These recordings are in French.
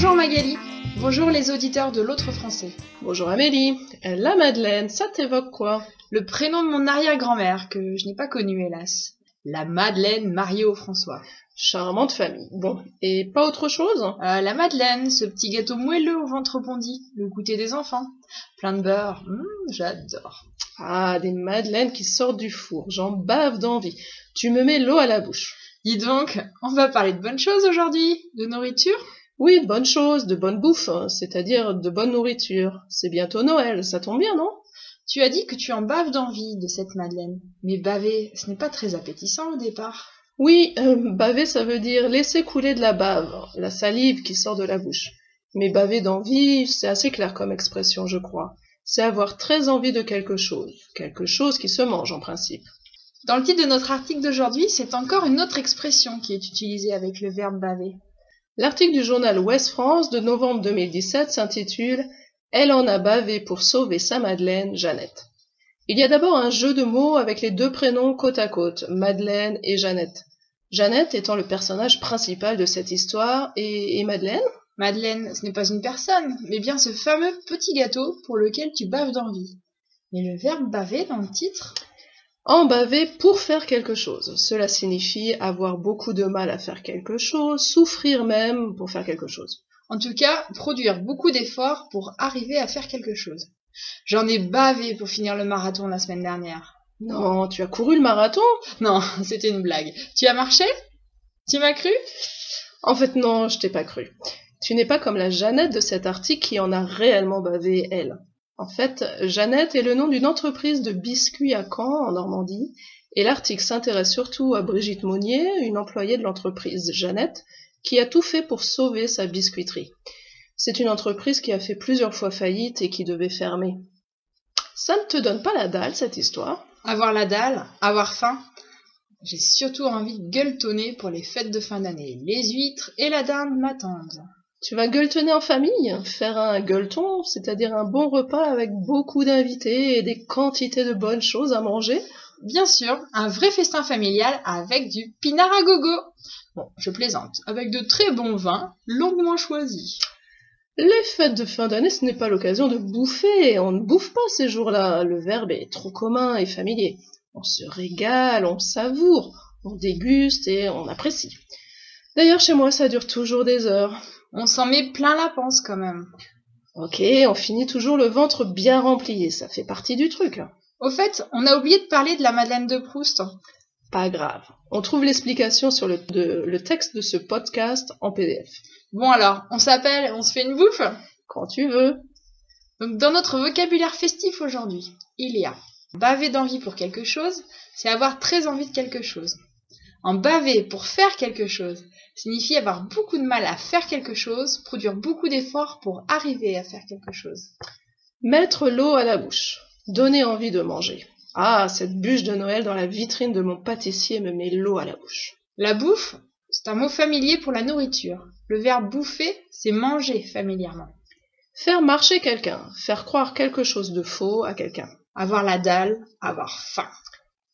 Bonjour Magali. Bonjour les auditeurs de l'autre français. Bonjour Amélie. La Madeleine, ça t'évoque quoi? Le prénom de mon arrière-grand-mère, que je n'ai pas connu hélas. La Madeleine mariée au François. Charmante famille. Bon, et pas autre chose? Euh, la Madeleine, ce petit gâteau moelleux au ventre bondi, le goûter des enfants. Plein de beurre, Hum, j'adore. Ah, des madeleines qui sortent du four. J'en bave d'envie. Tu me mets l'eau à la bouche. Dis donc, on va parler de bonnes choses aujourd'hui De nourriture? Oui, de bonnes choses, de bonne bouffe, hein, c'est-à-dire de bonne nourriture. C'est bientôt Noël, ça tombe bien, non? Tu as dit que tu en baves d'envie de cette Madeleine. Mais baver, ce n'est pas très appétissant au départ. Oui, euh, baver, ça veut dire laisser couler de la bave, la salive qui sort de la bouche. Mais baver d'envie, c'est assez clair comme expression, je crois. C'est avoir très envie de quelque chose, quelque chose qui se mange en principe. Dans le titre de notre article d'aujourd'hui, c'est encore une autre expression qui est utilisée avec le verbe baver. L'article du journal Ouest France de novembre 2017 s'intitule Elle en a bavé pour sauver sa Madeleine, Jeannette. Il y a d'abord un jeu de mots avec les deux prénoms côte à côte, Madeleine et Jeannette. Jeannette étant le personnage principal de cette histoire et, et Madeleine? Madeleine, ce n'est pas une personne, mais bien ce fameux petit gâteau pour lequel tu baves d'envie. Mais le verbe baver dans le titre? En baver pour faire quelque chose. Cela signifie avoir beaucoup de mal à faire quelque chose, souffrir même pour faire quelque chose. En tout cas, produire beaucoup d'efforts pour arriver à faire quelque chose. J'en ai bavé pour finir le marathon la semaine dernière. Non, tu as couru le marathon? Non, c'était une blague. Tu as marché? Tu m'as cru? En fait, non, je t'ai pas cru. Tu n'es pas comme la Jeannette de cet article qui en a réellement bavé, elle. En fait, Jeannette est le nom d'une entreprise de biscuits à Caen, en Normandie, et l'article s'intéresse surtout à Brigitte Monnier, une employée de l'entreprise Jeannette, qui a tout fait pour sauver sa biscuiterie. C'est une entreprise qui a fait plusieurs fois faillite et qui devait fermer. Ça ne te donne pas la dalle, cette histoire? Avoir la dalle, avoir faim. J'ai surtout envie de gueuletonner pour les fêtes de fin d'année. Les huîtres et la dinde m'attendent. Tu vas gueuletonner en famille, faire un gueuleton, c'est-à-dire un bon repas avec beaucoup d'invités et des quantités de bonnes choses à manger. Bien sûr, un vrai festin familial avec du pinard à gogo. Bon, je plaisante, avec de très bons vins, longuement choisis. Les fêtes de fin d'année, ce n'est pas l'occasion de bouffer, on ne bouffe pas ces jours-là, le verbe est trop commun et familier. On se régale, on savoure, on déguste et on apprécie. D'ailleurs, chez moi, ça dure toujours des heures. On s'en met plein la panse quand même. Ok, on finit toujours le ventre bien rempli, et ça fait partie du truc. Au fait, on a oublié de parler de la Madeleine de Proust. Pas grave. On trouve l'explication sur le, de- le texte de ce podcast en PDF. Bon alors, on s'appelle, on se fait une bouffe? Quand tu veux. Donc dans notre vocabulaire festif aujourd'hui, il y a baver d'envie pour quelque chose, c'est avoir très envie de quelque chose. En baver pour faire quelque chose signifie avoir beaucoup de mal à faire quelque chose, produire beaucoup d'efforts pour arriver à faire quelque chose. Mettre l'eau à la bouche. Donner envie de manger. Ah, cette bûche de Noël dans la vitrine de mon pâtissier me met l'eau à la bouche. La bouffe, c'est un mot familier pour la nourriture. Le verbe bouffer, c'est manger familièrement. Faire marcher quelqu'un. Faire croire quelque chose de faux à quelqu'un. Avoir la dalle, avoir faim.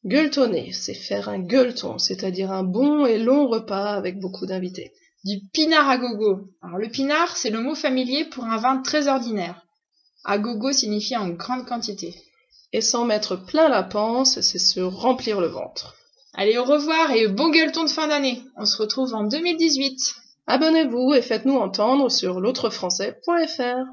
Gueuletonner, c'est faire un gueuleton, c'est-à-dire un bon et long repas avec beaucoup d'invités. Du pinard à gogo. Alors le pinard, c'est le mot familier pour un vin très ordinaire. À gogo signifie en grande quantité. Et s'en mettre plein la panse, c'est se remplir le ventre. Allez, au revoir et bon gueuleton de fin d'année. On se retrouve en 2018. Abonnez-vous et faites-nous entendre sur l'autrefrançais.fr.